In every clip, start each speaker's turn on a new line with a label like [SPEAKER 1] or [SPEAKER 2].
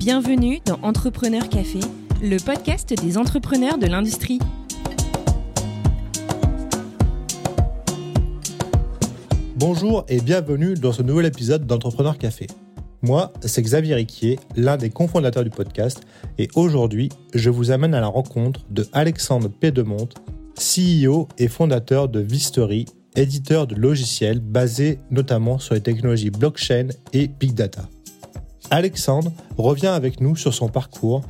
[SPEAKER 1] Bienvenue dans Entrepreneur Café, le podcast des entrepreneurs de l'industrie.
[SPEAKER 2] Bonjour et bienvenue dans ce nouvel épisode d'Entrepreneur Café. Moi, c'est Xavier Riquier, l'un des cofondateurs du podcast, et aujourd'hui, je vous amène à la rencontre de Alexandre Pédemonte, CEO et fondateur de Vistory, éditeur de logiciels basé notamment sur les technologies blockchain et big data. Alexandre revient avec nous sur son parcours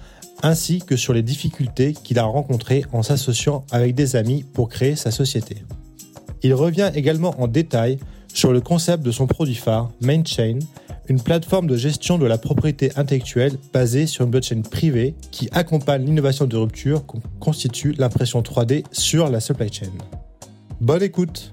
[SPEAKER 2] ainsi que sur les difficultés qu'il a rencontrées en s'associant avec des amis pour créer sa société. Il revient également en détail sur le concept de son produit phare, MainChain, une plateforme de gestion de la propriété intellectuelle basée sur une blockchain privée qui accompagne l'innovation de rupture qu'on constitue l'impression 3D sur la supply chain. Bonne écoute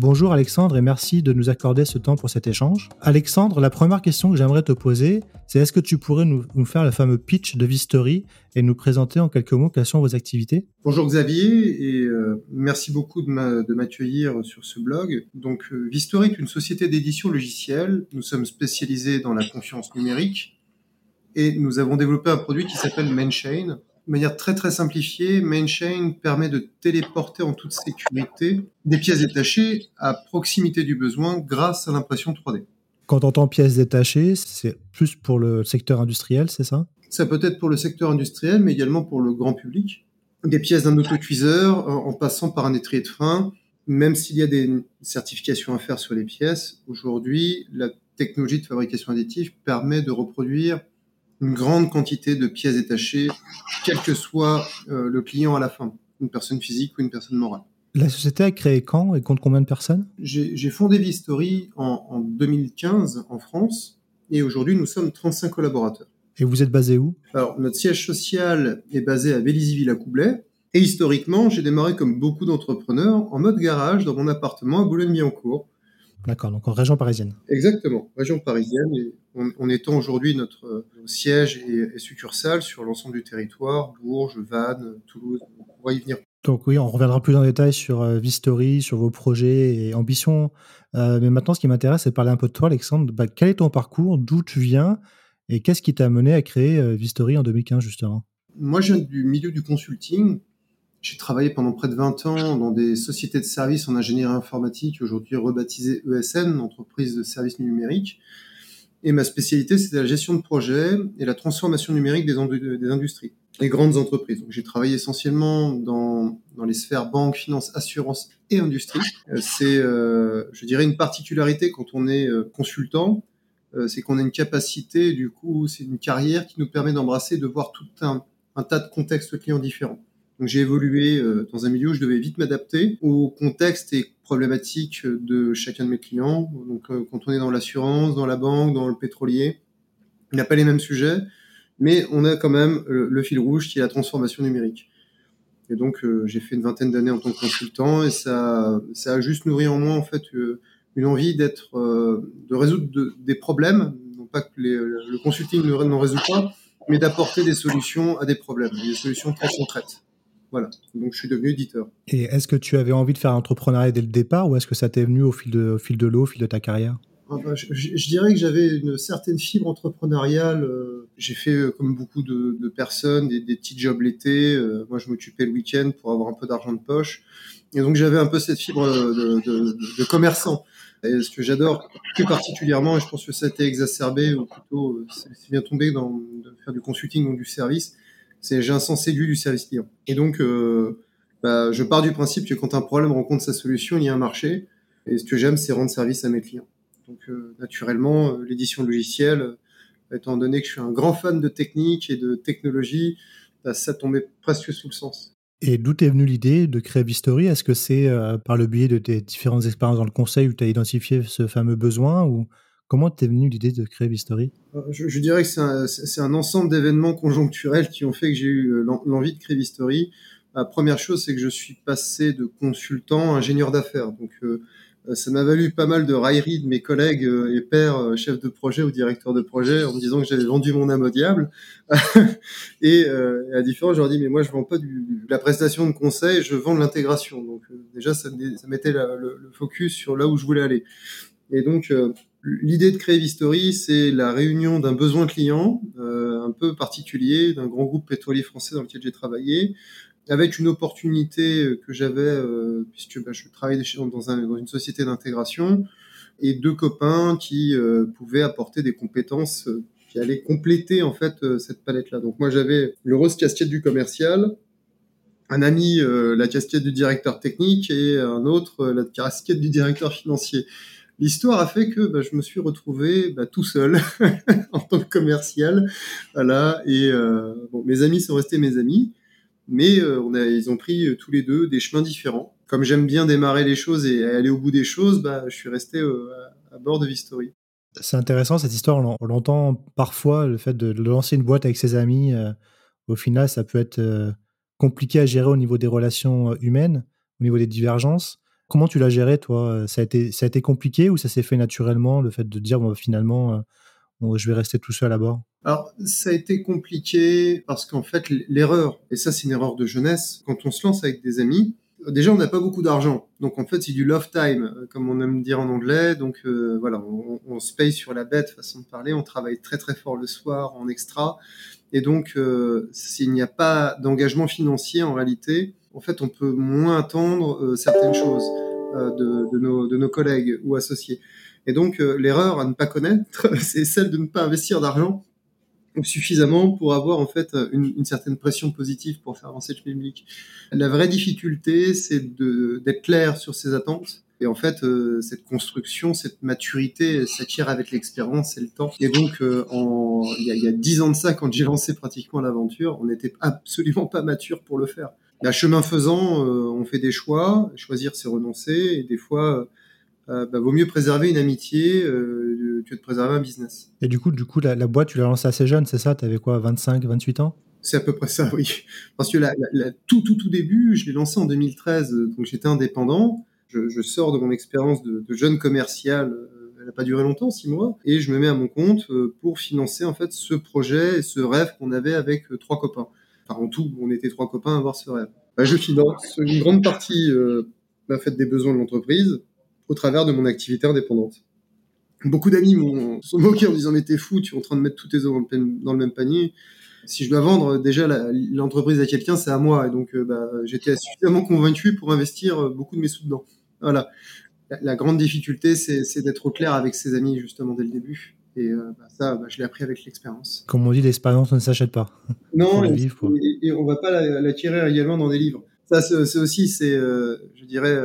[SPEAKER 2] Bonjour Alexandre et merci de nous accorder ce temps pour cet échange. Alexandre, la première question que j'aimerais te poser, c'est est-ce que tu pourrais nous, faire le fameux pitch de Vistory et nous présenter en quelques mots quelles sont vos activités?
[SPEAKER 3] Bonjour Xavier et euh, merci beaucoup de m'accueillir sur ce blog. Donc euh, Vistory est une société d'édition logicielle. Nous sommes spécialisés dans la confiance numérique et nous avons développé un produit qui s'appelle MainChain de manière très très simplifiée, MainChain permet de téléporter en toute sécurité des pièces détachées à proximité du besoin grâce à l'impression 3D.
[SPEAKER 2] Quand on entend pièces détachées, c'est plus pour le secteur industriel, c'est ça?
[SPEAKER 3] Ça peut être pour le secteur industriel, mais également pour le grand public. Des pièces d'un autocuiseur en passant par un étrier de frein, même s'il y a des certifications à faire sur les pièces, aujourd'hui, la technologie de fabrication additive permet de reproduire une grande quantité de pièces détachées, quel que soit euh, le client à la fin, une personne physique ou une personne morale.
[SPEAKER 2] La société a créé quand et compte combien de personnes?
[SPEAKER 3] J'ai fondé Vistory en, en 2015 en France et aujourd'hui nous sommes 35 collaborateurs.
[SPEAKER 2] Et vous êtes basé où?
[SPEAKER 3] Alors notre siège social est basé à Vélizy-Villacoublay et historiquement j'ai démarré comme beaucoup d'entrepreneurs en mode garage dans mon appartement à Boulogne-Billancourt.
[SPEAKER 2] D'accord, donc en région parisienne.
[SPEAKER 3] Exactement, région parisienne et on, étend aujourd'hui notre euh, siège et, succursale sur l'ensemble du territoire, Bourges, Vannes, Toulouse. On va y venir.
[SPEAKER 2] Donc oui, on reviendra plus en détail sur euh, Vistory, sur vos projets et ambitions. Euh, mais maintenant, ce qui m'intéresse, c'est de parler un peu de toi, Alexandre. Bah, quel est ton parcours? D'où tu viens? Et qu'est-ce qui t'a amené à créer Vistory en 2015, justement?
[SPEAKER 3] Moi, je viens du milieu du consulting. J'ai travaillé pendant près de 20 ans dans des sociétés de services en ingénierie informatique, aujourd'hui rebaptisées ESN, entreprise de services numériques. Et ma spécialité, c'était la gestion de projets et la transformation numérique des, des industries, les grandes entreprises. J'ai travaillé essentiellement dans, dans les sphères banque, finance, assurance et industrie. Euh, c'est, euh, je dirais, une particularité quand on est euh, consultant, c'est qu'on a une capacité, du coup, c'est une carrière qui nous permet d'embrasser, de voir tout un tas de contextes clients différents. Donc j'ai évolué euh, dans un milieu où je devais vite m'adapter au contexte et problématiques de chacun de mes clients. Donc euh, quand on est dans l'assurance, dans la banque, dans le pétrolier, il n'y a pas les mêmes sujets, mais on a quand même le, fil rouge qui est la transformation numérique. Et donc euh, j'ai fait une vingtaine d'années en tant que consultant et ça, ça a juste nourri en moi en fait une envie d'être, de résoudre des problèmes, non pas que le consulting n'en résout pas, mais d'apporter des solutions à des problèmes, des solutions très concrètes. Voilà, donc je suis devenu éditeur.
[SPEAKER 2] Et est-ce que tu avais envie de faire l'entrepreneuriat dès le départ ou est-ce que ça t'est venu au fil de, au fil de l'eau, au fil de ta carrière?
[SPEAKER 3] Ah bah, je, dirais que j'avais une certaine fibre entrepreneuriale. Euh, j'ai fait, euh, comme beaucoup de, personnes, des, petits jobs l'été. Euh, moi, je m'occupais le week-end pour avoir un peu d'argent de poche. Et donc, j'avais un peu cette fibre de, de commerçant. Et ce que j'adore plus particulièrement, et je pense que ça a été exacerbé, ou plutôt c'est bien tombé dans de faire du consulting ou du service, c'est j'ai un sens aigu du service client. Et donc, euh, bah, je pars du principe que quand un problème rencontre sa solution, il y a un marché. Et ce que j'aime, c'est rendre service à mes clients. Donc, euh, naturellement, euh, l'édition logicielle, étant donné que je suis un grand fan de technique et de technologie, bah, ça tombait presque sous le sens.
[SPEAKER 2] Et d'où est venue l'idée de créer Vistory? Est-ce que c'est par le biais de tes différentes expériences dans le conseil où tu as identifié ce fameux besoin ou Comment t'es venue l'idée de créer Vistory
[SPEAKER 3] euh, je, dirais que c'est un, ensemble d'événements conjoncturels qui ont fait que j'ai eu euh, l'envie de créer Vistory. La première chose, c'est que je suis passé de consultant à ingénieur d'affaires. Donc, euh, ça m'a valu pas mal de railleries de mes collègues et pères, chefs de projet ou directeurs de projet, en me disant que j'avais vendu mon âme au diable. et, à différents, je leur dis, mais moi, je vends pas du, de la prestation de conseil, je vends de l'intégration. Donc, déjà, ça, ça mettait le, le, focus sur là où je voulais aller. Et donc, L'idée de créer Vistory, c'est la réunion d'un besoin client euh, un peu particulier d'un grand groupe pétrolier français dans lequel j'ai travaillé, avec une opportunité que j'avais, euh, puisque bah, je travaillais dans, un, dans une société d'intégration, et deux copains qui euh, pouvaient apporter des compétences euh, qui allaient compléter en fait euh, cette palette-là. Donc moi j'avais le rose casquette du commercial, un ami la casquette du directeur technique et un autre la casquette du directeur financier. L'histoire a fait que bah, je me suis retrouvé bah, tout seul en tant que commercial, voilà. Et bon, mes amis sont restés mes amis, mais a, ils ont pris tous les deux des chemins différents comme j'aime bien démarrer les choses et aller au bout des choses, bah, je suis resté euh, à bord de Vistory.
[SPEAKER 2] C'est intéressant cette histoire. On l'entend parfois, le fait de lancer une boîte avec ses amis. Euh, au final, ça peut être euh, compliqué à gérer au niveau des relations humaines, au niveau des divergences. Comment tu l'as géré, toi? Ça a, été, compliqué ou ça s'est fait naturellement, le fait de dire finalement, je vais rester tout seul à bord?
[SPEAKER 3] Alors, ça a été compliqué parce qu'en fait, l'erreur, et ça c'est une erreur de jeunesse, quand on se lance avec des amis, déjà, on n'a pas beaucoup d'argent. Donc, en fait, c'est du love time, euh, comme on aime dire en anglais. Donc, euh, voilà, on, se paye sur la bête, façon de parler. On travaille très, très fort le soir en extra. Et donc, euh, s'il n'y a pas d'engagement financier, en réalité, en fait, on peut moins attendre certaines choses de, de, nos, de nos collègues ou associés. Et donc, l'erreur à ne pas connaître, c'est celle de ne pas investir d'argent suffisamment pour avoir en fait une, une, certaine pression positive pour faire avancer le public. La vraie difficulté, c'est d'être clair sur ses attentes. Et en fait, euh, cette construction, cette maturité, s'acquiert avec l'expérience et le temps. Et donc, euh, il y a dix ans de ça, quand j'ai lancé pratiquement l'aventure, on n'était absolument pas mature pour le faire. La chemin faisant, euh, on fait des choix. Choisir, c'est renoncer. Et des fois, euh, bah, vaut mieux préserver une amitié euh, que de préserver un business.
[SPEAKER 2] Et du coup, du coup la, boîte, tu l'as lancée assez jeune, c'est ça? Tu avais quoi, 25, 28 ans?
[SPEAKER 3] C'est à peu près ça, oui. Parce que la, tout, tout, tout début, je l'ai lancé en 2013, donc j'étais indépendant. Je, sors de mon expérience de, jeune commercial euh, elle n'a pas duré longtemps, six mois, et je me mets à mon compte pour financer en fait ce projet et ce rêve qu'on avait avec trois copains. Enfin, en tout, on était trois copains à avoir ce rêve. Bah, je finance une grande partie euh, bah, fait, des besoins de l'entreprise, au travers de mon activité indépendante. Beaucoup d'amis m'ont sont moqués en disant mais t'es fou, tu es en train de mettre tous tes œufs dans, le même panier. Si je dois vendre déjà l'entreprise à quelqu'un, c'est à moi. Et donc euh, bah, j'étais suffisamment convaincu pour investir euh, beaucoup de mes sous dedans. Voilà. La, grande difficulté, c'est d'être au clair avec ses amis justement dès le début. Et euh, bah, ça, bah, je l'ai appris avec l'expérience.
[SPEAKER 2] Comme on dit, l'expérience ne s'achète pas.
[SPEAKER 3] Non, et, et, on va pas l'acquérir également dans des livres. Ça, c'est aussi, c'est, je dirais,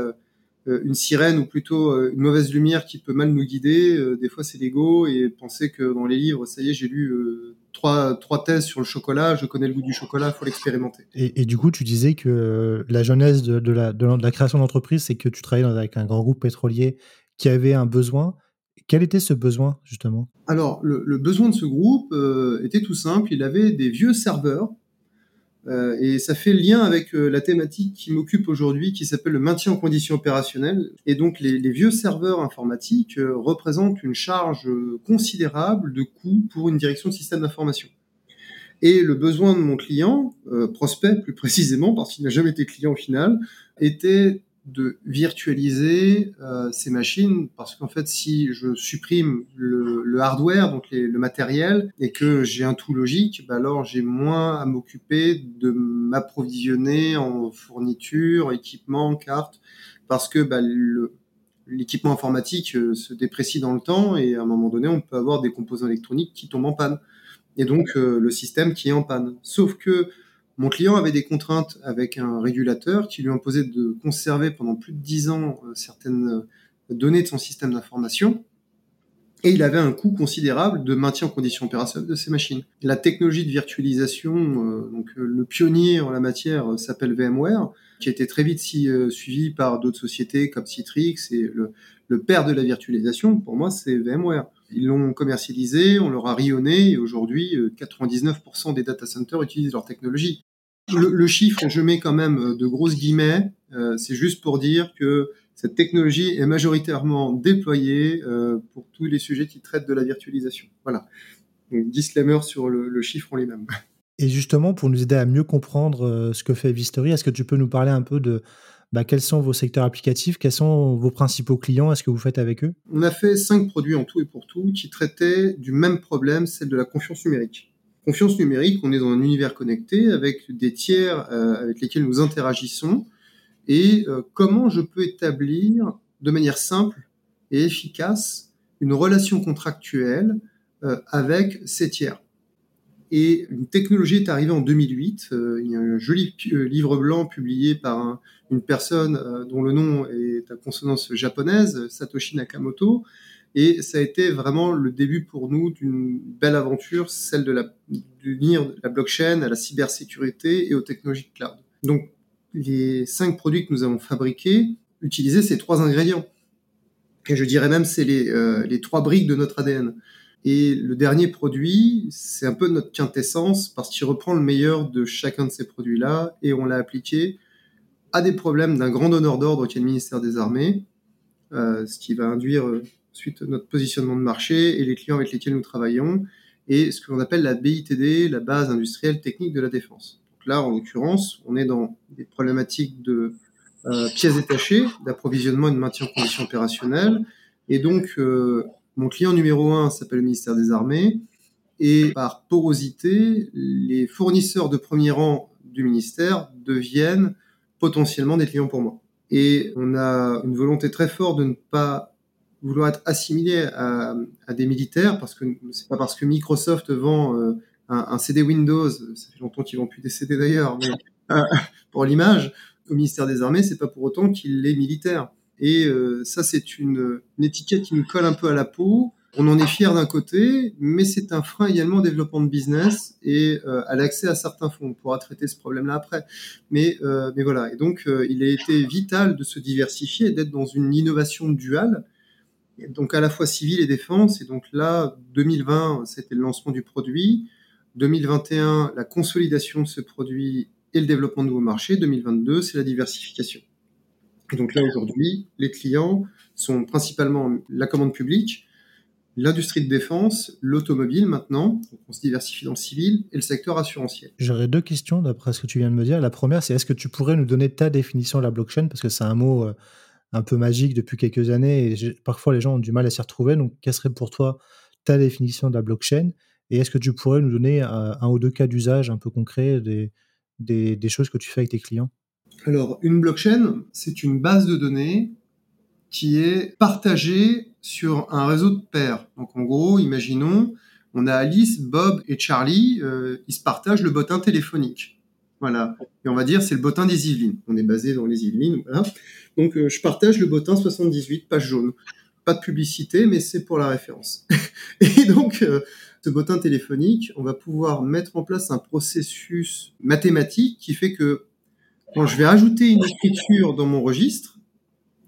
[SPEAKER 3] euh, une sirène ou plutôt euh, une mauvaise lumière qui peut mal nous guider. Euh, des fois, c'est l'ego et penser que dans les livres, ça y est, j'ai lu trois, trois thèses sur le chocolat, je connais le goût du chocolat, il faut l'expérimenter.
[SPEAKER 2] Et, du coup, tu disais que la jeunesse de, la, de la, création d'entreprise, c'est que tu travaillais avec un grand groupe pétrolier qui avait un besoin. Quel était ce besoin, justement?
[SPEAKER 3] Alors, le, besoin de ce groupe était tout simple. Il avait des vieux serveurs euh, et ça fait lien avec euh, la thématique qui m'occupe aujourd'hui, qui s'appelle le maintien en conditions opérationnelles. Et donc, les, vieux serveurs informatiques euh, représentent une charge considérable de coûts pour une direction de système d'information. Et le besoin de mon client, prospect plus précisément, parce qu'il n'a jamais été client au final, était de virtualiser euh, ces machines parce qu'en fait si je supprime le, le hardware donc le matériel et que j'ai un tout logique bah alors j'ai moins à m'occuper de m'approvisionner en fournitures équipements cartes parce que bah, l'équipement informatique euh, se déprécie dans le temps et à un moment donné on peut avoir des composants électroniques qui tombent en panne. Et donc euh, le système qui est en panne. Sauf que mon client avait des contraintes avec un régulateur qui lui imposait de conserver pendant plus de 10 ans euh, certaines euh, données de son système d'information. Et il avait un coût considérable de maintien en conditions opérationnelles de ces machines. La technologie de virtualisation, euh, donc le pionnier en la matière s'appelle VMware, qui a été très vite suivi par d'autres sociétés comme Citrix et le père de la virtualisation, pour moi, c'est VMware. Ils l'ont commercialisé, on leur a rayonné, et aujourd'hui, 99% euh, des data centers utilisent leur technologie. Le, chiffre, je mets quand même euh, de grosses guillemets, euh, c'est juste pour dire que cette technologie est majoritairement déployée pour tous les sujets qui traitent de la virtualisation. Voilà. Disclaimer sur le, le chiffre en lui-même.
[SPEAKER 2] Et justement, pour nous aider à mieux comprendre ce que fait Vistory, est-ce que tu peux nous parler un peu de, bah, quels sont vos secteurs applicatifs, quels sont vos principaux clients, est-ce que vous faites avec eux?
[SPEAKER 3] On a fait cinq produits en tout et pour tout qui traitaient du même problème, celle de la confiance numérique. Confiance numérique, on est dans un univers connecté avec des tiers euh, avec lesquels nous interagissons et euh, comment je peux établir de manière simple et efficace une relation contractuelle euh, avec ces tiers? Et une technologie est arrivée en 2008. Euh, il y a un joli euh, livre blanc publié par une personne dont le nom est à consonance japonaise, Satoshi Nakamoto. Et ça a été vraiment le début pour nous d'une belle aventure, celle de la, d'unir la blockchain à la cybersécurité et aux technologies de cloud. Donc, les cinq produits que nous avons fabriqués utilisaient ces trois ingrédients. Et je dirais même c'est les trois briques de notre ADN. Et le dernier produit, c'est un peu notre quintessence parce qu'il reprend le meilleur de chacun de ces produits-là et on l'a appliqué à des problèmes d'un grand donneur d'ordre qui est le ministère des Armées, euh, ce qui va induire euh, suite notre positionnement de marché et les clients avec lesquels nous travaillons et ce que l'on appelle la BITD, la base industrielle technique de la défense. Donc là, en l'occurrence, on est dans des problématiques de euh, pièces détachées, d'approvisionnement et de maintien en conditions opérationnelles. Et donc, euh, mon client numéro un s'appelle le ministère des Armées et par porosité, les fournisseurs de premier rang du ministère deviennent potentiellement des clients pour moi. Et on a une volonté très forte de ne pas vouloir être assimilé à, des militaires parce que c'est pas parce que Microsoft vend euh, un, CD Windows, ça fait longtemps qu'ils vont plus des CD d'ailleurs, mais euh, pour l'image, au ministère des Armées, c'est pas pour autant qu'il est militaire. Et euh, ça, c'est une, étiquette qui nous colle un peu à la peau. On en est fier d'un côté, mais c'est un frein également au développement de business et euh, à l'accès à certains fonds. On pourra traiter ce problème-là après. Mais, euh, mais voilà. Et donc, il a été vital de se diversifier et d'être dans une innovation duale, donc à la fois civile et défense. Et donc là, 2020, c'était le lancement du produit. 2021, la consolidation de ce produit et le développement de nouveaux marchés. 2022, c'est la diversification. Et donc là, aujourd'hui, les clients sont principalement la commande publique, l'industrie de défense, l'automobile maintenant, on se diversifie dans le civil, et le secteur assurantiel.
[SPEAKER 2] J'aurais deux questions d'après ce que tu viens de me dire. La première, c'est est-ce que tu pourrais nous donner ta définition de la blockchain? Parce que c'est un mot euh, un peu magique depuis quelques années et parfois les gens ont du mal à s'y retrouver. Donc, quelle serait pour toi ta définition de la blockchain? Et est-ce que tu pourrais nous donner un, ou deux cas d'usage un peu concrets des choses que tu fais avec tes clients?
[SPEAKER 3] Alors, une blockchain, c'est une base de données qui est partagée sur un réseau de pairs. Donc, en gros, imaginons, on a Alice, Bob et Charlie, euh, ils se partagent le bottin téléphonique. Voilà. Et on va dire, c'est le bottin des Yvelines. On est basé dans les Yvelines, voilà. Donc, euh, je partage le bottin 78, page jaune. Pas de publicité, mais c'est pour la référence. et donc, euh, ce bottin téléphonique, on va pouvoir mettre en place un processus mathématique qui fait que quand je vais ajouter une écriture dans mon registre,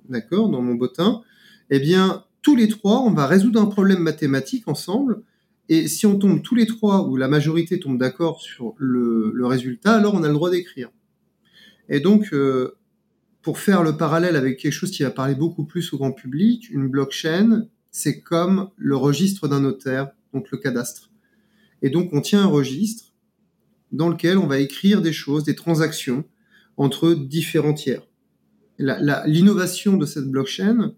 [SPEAKER 3] d'accord, dans mon bottin, eh bien, tous les trois, on va résoudre un problème mathématique ensemble. Et si on tombe tous les trois, ou la majorité tombe d'accord sur le, résultat, alors on a le droit d'écrire. Et donc, euh, pour faire le parallèle avec quelque chose qui va parler beaucoup plus au grand public, une blockchain, c'est comme le registre d'un notaire, donc le cadastre. Et donc, on tient un registre dans lequel on va écrire des choses, des transactions, entre différents tiers. L'innovation de cette blockchain,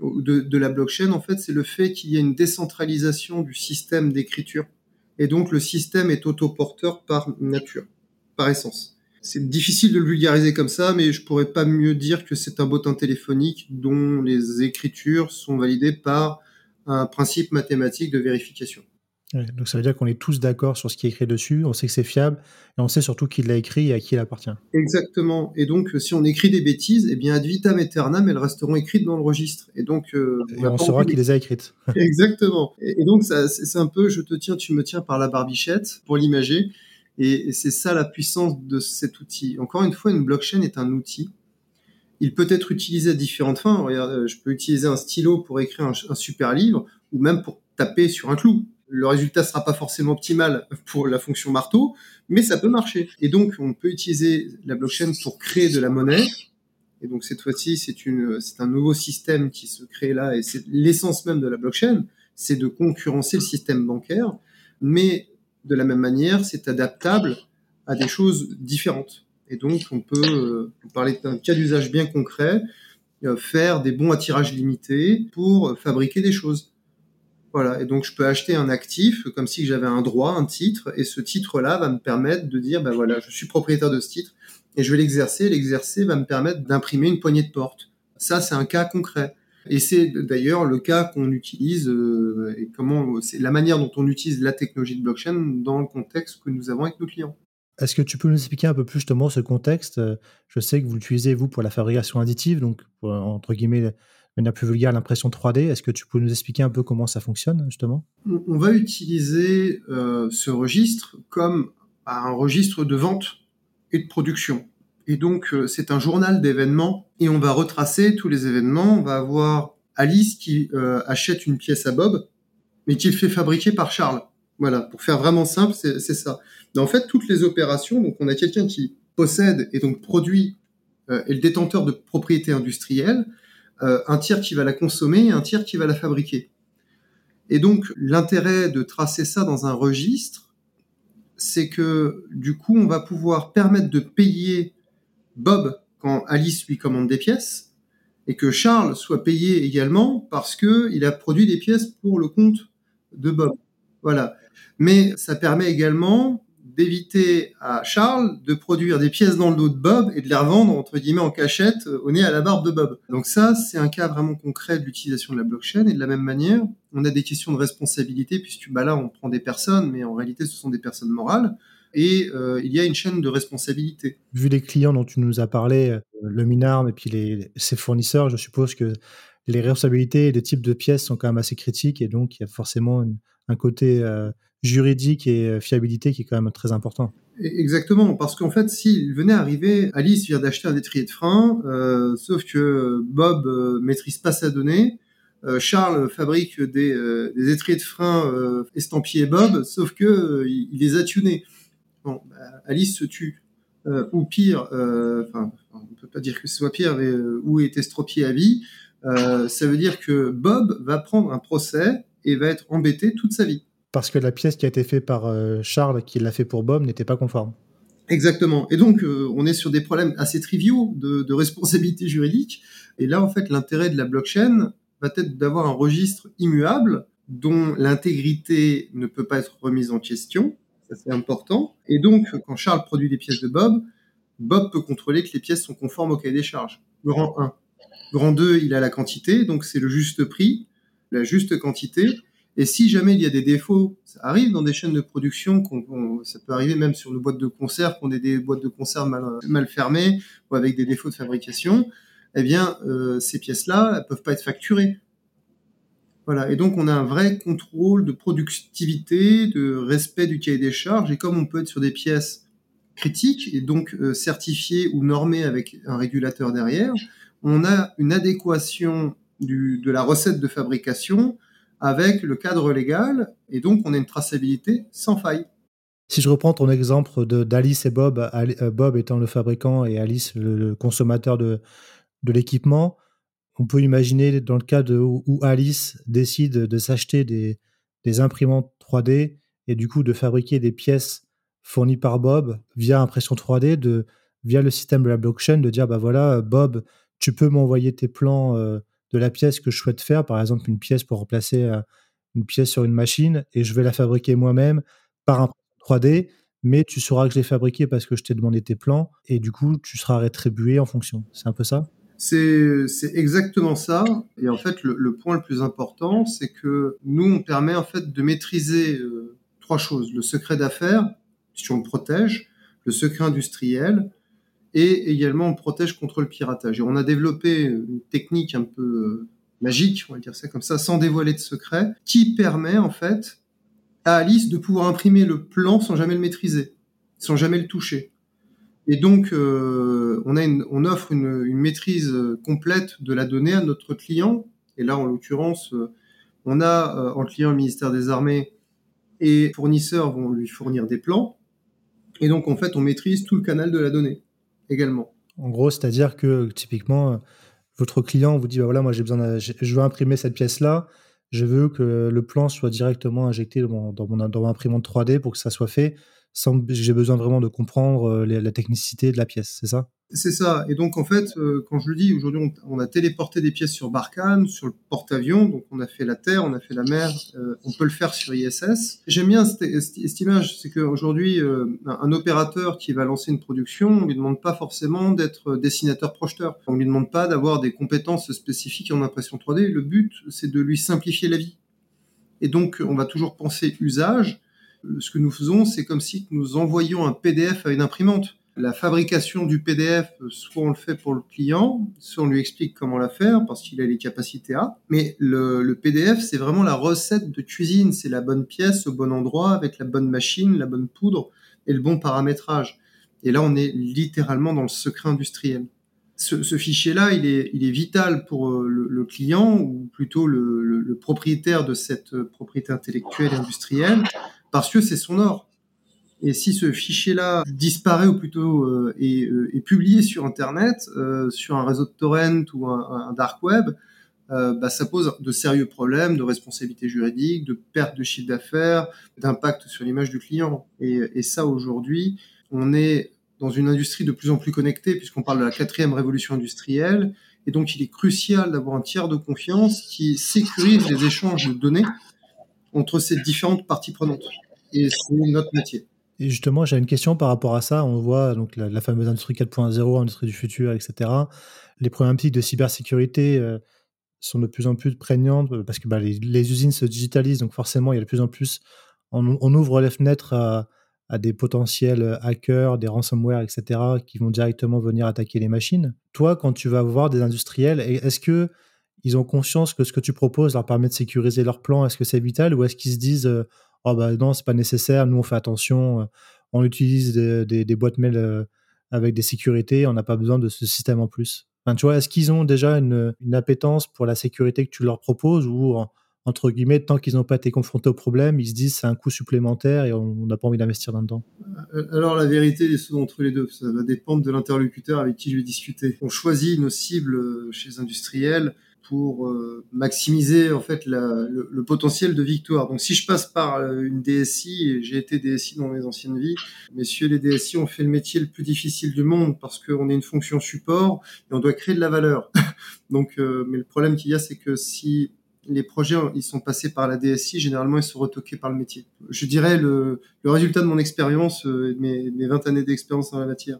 [SPEAKER 3] de, de, la blockchain, en fait, c'est le fait qu'il y ait une décentralisation du système d'écriture. Et donc, le système est autoporteur par nature, par essence. C'est difficile de le vulgariser comme ça, mais je pourrais pas mieux dire que c'est un bottin téléphonique dont les écritures sont validées par un principe mathématique de vérification
[SPEAKER 2] donc ça veut dire qu'on est tous d'accord sur ce qui est écrit dessus, on sait que c'est fiable, et on sait surtout qui l'a écrit et à qui il appartient.
[SPEAKER 3] Exactement. Et donc si on écrit des bêtises, eh bien ad vitam aeternam, elles resteront écrites dans le registre. Et donc
[SPEAKER 2] euh, on, saura qui les a écrites.
[SPEAKER 3] Exactement. Et, donc c'est un peu je te tiens, tu me tiens par la barbichette pour l'imager. Et, c'est ça la puissance de cet outil. Encore une fois, une blockchain est un outil. Il peut être utilisé à différentes fins. Regarde, je peux utiliser un stylo pour écrire un, un super livre ou même pour taper sur un clou le résultat sera pas forcément optimal pour la fonction marteau, mais ça peut marcher. Et donc, on peut utiliser la blockchain pour créer de la monnaie. Et donc, cette fois-ci, c'est une, c'est un nouveau système qui se crée là, et c'est l'essence même de la blockchain, c'est de concurrencer le système bancaire, mais de la même manière, c'est adaptable à des choses différentes. Et donc, on peut parler d'un cas d'usage bien concret, faire des bons à tirage limité pour fabriquer des choses. Voilà. Et donc, je peux acheter un actif comme si j'avais un droit, un titre, et ce titre-là va me permettre de dire, ben voilà, je suis propriétaire de ce titre et je vais l'exercer. L'exercer va me permettre d'imprimer une poignée de porte. Ça, c'est un cas concret. Et c'est d'ailleurs le cas qu'on utilise euh, et comment c'est la manière dont on utilise la technologie de blockchain dans le contexte que nous avons avec nos clients.
[SPEAKER 2] Est-ce que tu peux nous expliquer un peu plus justement ce contexte? Je sais que vous l'utilisez vous pour la fabrication additive, donc entre guillemets de manière plus vulgaire l'impression 3D. Est-ce que tu peux nous expliquer un peu comment ça fonctionne justement?
[SPEAKER 3] On va utiliser euh, ce registre comme un registre de vente et de production. Et donc, euh, c'est un journal d'événements et on va retracer tous les événements. On va avoir Alice qui euh, achète une pièce à Bob, mais qui le fait fabriquer par Charles. Voilà, pour faire vraiment simple, c'est ça. Mais en fait, toutes les opérations, donc on a quelqu'un qui possède et donc produit et le détenteur de propriété industrielle, un tiers qui va la consommer et un tiers qui va la fabriquer. Et donc, l'intérêt de tracer ça dans un registre, c'est que du coup, on va pouvoir permettre de payer Bob quand Alice lui commande des pièces et que Charles soit payé également parce que il a produit des pièces pour le compte de Bob. Voilà. Mais ça permet également d'éviter à Charles de produire des pièces dans le dos de Bob et de les revendre entre guillemets en cachette au nez à la barbe de Bob. Donc ça, c'est un cas vraiment concret de l'utilisation de la blockchain et de la même manière, on a des questions de responsabilité puisque bah là on prend des personnes, mais en réalité ce sont des personnes morales et euh, il y a une chaîne de responsabilité.
[SPEAKER 2] Vu les clients dont tu nous as parlé, euh, le Minarm et puis les, ses fournisseurs, je suppose que les responsabilités et les types de pièces sont quand même assez critiques et donc il y a forcément un côté euh, juridique et fiabilité qui est quand même très important.
[SPEAKER 3] E, exactement, parce qu'en fait, s'il venait arriver, Alice vient d'acheter un étrier de frein, sauf que Bob maîtrise pas sa donnée, Charles fabrique des, des, étriers de frein estampillés Bob, sauf que il, les a tunés. Bon, bah, Alice se tue. Euh, ou pire, euh, enfin, on peut pas dire que ce soit pire, mais euh, ou est estropié à vie, ça veut dire que Bob va prendre un procès et va être embêté toute sa vie.
[SPEAKER 2] Parce que la pièce qui a été faite par Charles, qui l'a fait pour Bob, n'était pas conforme.
[SPEAKER 3] Exactement. Et donc, on est sur des problèmes assez triviaux de, responsabilité juridique. Et là, en fait, l'intérêt de la blockchain va être d'avoir un registre immuable dont l'intégrité ne peut pas être remise en question, c'est important. Et donc, quand Charles produit les pièces de Bob, Bob peut contrôler que les pièces sont conformes au cahier des charges. Grand 1. Grand 2, il a la quantité, donc c'est le juste prix, la juste quantité. Et si jamais il y a des défauts, ça arrive dans des chaînes de production, ça peut arriver même sur nos boîtes de conserve, qu'on ait des boîtes de conserve mal, fermées ou avec des défauts de fabrication, eh bien, euh, ces pièces-là, elles peuvent pas être facturées. Voilà. Et donc, on a un vrai contrôle de productivité, de respect du cahier des charges. Et comme on peut être sur des pièces critiques et donc euh, certifiées ou normées avec un régulateur derrière, on a une adéquation de la recette de fabrication avec le cadre légal et donc on a une traçabilité sans faille.
[SPEAKER 2] Si je reprends ton exemple d'Alice et Bob, euh, Bob étant le fabricant et Alice le, consommateur de, l'équipement, on peut imaginer dans le cas de, où Alice décide de s'acheter des, imprimantes 3D et du coup de fabriquer des pièces fournies par Bob via impression 3D, de, via le système de la blockchain, de dire bah voilà, Bob, tu peux m'envoyer tes plans euh, de la pièce que je souhaite faire, par exemple une pièce pour remplacer euh, une pièce sur une machine, et je vais la fabriquer moi-même par impression 3D, mais tu sauras que je l'ai fabriquée parce que je t'ai demandé tes plans, et du coup tu seras rétribué en fonction. C'est un peu ça?
[SPEAKER 3] C'est exactement ça. Et en fait, le, point le plus important, c'est que nous, on permet en fait de maîtriser euh, trois choses le secret d'affaires, si on le protège, le secret industriel, et également on protège contre le piratage. Et on a développé une technique un peu euh, magique, on va dire ça comme ça, sans dévoiler de secret, qui permet en fait à Alice de pouvoir imprimer le plan sans jamais le maîtriser, sans jamais le toucher. Et donc, euh, on, offre une, maîtrise complète de la donnée à notre client. Et là, en l'occurrence, euh, on a euh, en client le ministère des Armées et fournisseurs vont lui fournir des plans. Et donc, en fait, on maîtrise tout le canal de la donnée
[SPEAKER 2] En gros, c'est-à-dire que typiquement, votre client vous dit bah voilà, moi j'ai besoin, je veux imprimer cette pièce-là. Je veux que le plan soit directement injecté dans mon, imprimante 3D pour que ça soit fait sans j'ai besoin vraiment de comprendre la technicité de la pièce, c'est ça?
[SPEAKER 3] C'est ça. Et donc, en fait, euh, quand je le dis, aujourd'hui, on, a téléporté des pièces sur Barkhane, sur le porte-avions. Donc, on a fait la terre, on a fait la mer. Euh, on peut le faire sur ISS. J'aime bien cette, image. C'est qu'aujourd'hui, euh, un, opérateur qui va lancer une production, on lui demande pas forcément d'être dessinateur-projeteur. On lui demande pas d'avoir des compétences spécifiques en impression 3D. Le but, c'est de lui simplifier la vie. Et donc, on va toujours penser usage. Ce que nous faisons, c'est comme si nous envoyions un PDF à une imprimante la fabrication du PDF, soit on le fait pour le client, soit on lui explique comment la faire parce qu'il a les capacités à. Mais le, PDF, c'est vraiment la recette de cuisine. C'est la bonne pièce au bon endroit avec la bonne machine, la bonne poudre et le bon paramétrage. Et là, on est littéralement dans le secret industriel. Ce, fichier-là, il est, vital pour euh, le, client ou plutôt le, le propriétaire de cette propriété intellectuelle et industrielle parce que c'est son or et si ce fichier-là disparaît ou plutôt euh, euh, est, publié sur Internet, euh, sur un réseau de torrent ou un, dark web, bah, ça pose de sérieux problèmes de responsabilité juridique, de perte de chiffre d'affaires, d'impact sur l'image du client. Et, et ça, aujourd'hui, on est dans une industrie de plus en plus connectée, puisqu'on parle de la quatrième révolution industrielle. Et donc, il est crucial d'avoir un tiers de confiance qui sécurise les échanges de données entre ces différentes parties prenantes. Et c'est notre métier.
[SPEAKER 2] Et justement, j'ai une question par rapport à ça. On voit donc la, fameuse industrie 4.0, industrie du futur, etc. Les problématiques de cybersécurité euh, sont de plus en plus prégnantes euh, parce que bah, les, usines se digitalisent, donc forcément, il y a de plus en plus, on, ouvre les fenêtres à, des potentiels euh, hackers, des ransomware, etc., qui vont directement venir attaquer les machines. Toi, quand tu vas voir des industriels, est-ce que ils ont conscience que ce que tu proposes leur permet de sécuriser leur plan? Est-ce que c'est vital? Ou est-ce qu'ils se disent oh bah non, c'est pas nécessaire, nous on fait attention, euh, on utilise des, boîtes mail euh, avec des sécurités, on n'a pas besoin de ce système en plus. Tu vois, est-ce qu'ils ont déjà une, appétence pour la sécurité que tu leur proposes ou entre guillemets, tant qu'ils n'ont pas été confrontés au problème, ils se disent c'est un coût supplémentaire et on n'a pas envie d'investir là-dedans
[SPEAKER 3] euh, Alors la vérité est souvent entre les deux. Ça va dépendre de l'interlocuteur avec qui je vais discuter. On choisit nos cibles chez les industriels pour euh, maximiser en fait le, potentiel de victoire. Donc si je passe par euh, une DSI, j'ai été DSI dans mes anciennes vies, messieurs les DSI ont fait le métier le plus difficile du monde parce qu'on est une fonction support et on doit créer de la valeur. Donc, euh, mais le problème qu'il y a, c'est que si les projets ils sont passés par la DSI, généralement ils sont retoqués par le métier. Je dirais le, le résultat de mon expérience, mes, mes 20 années d'expérience dans la matière.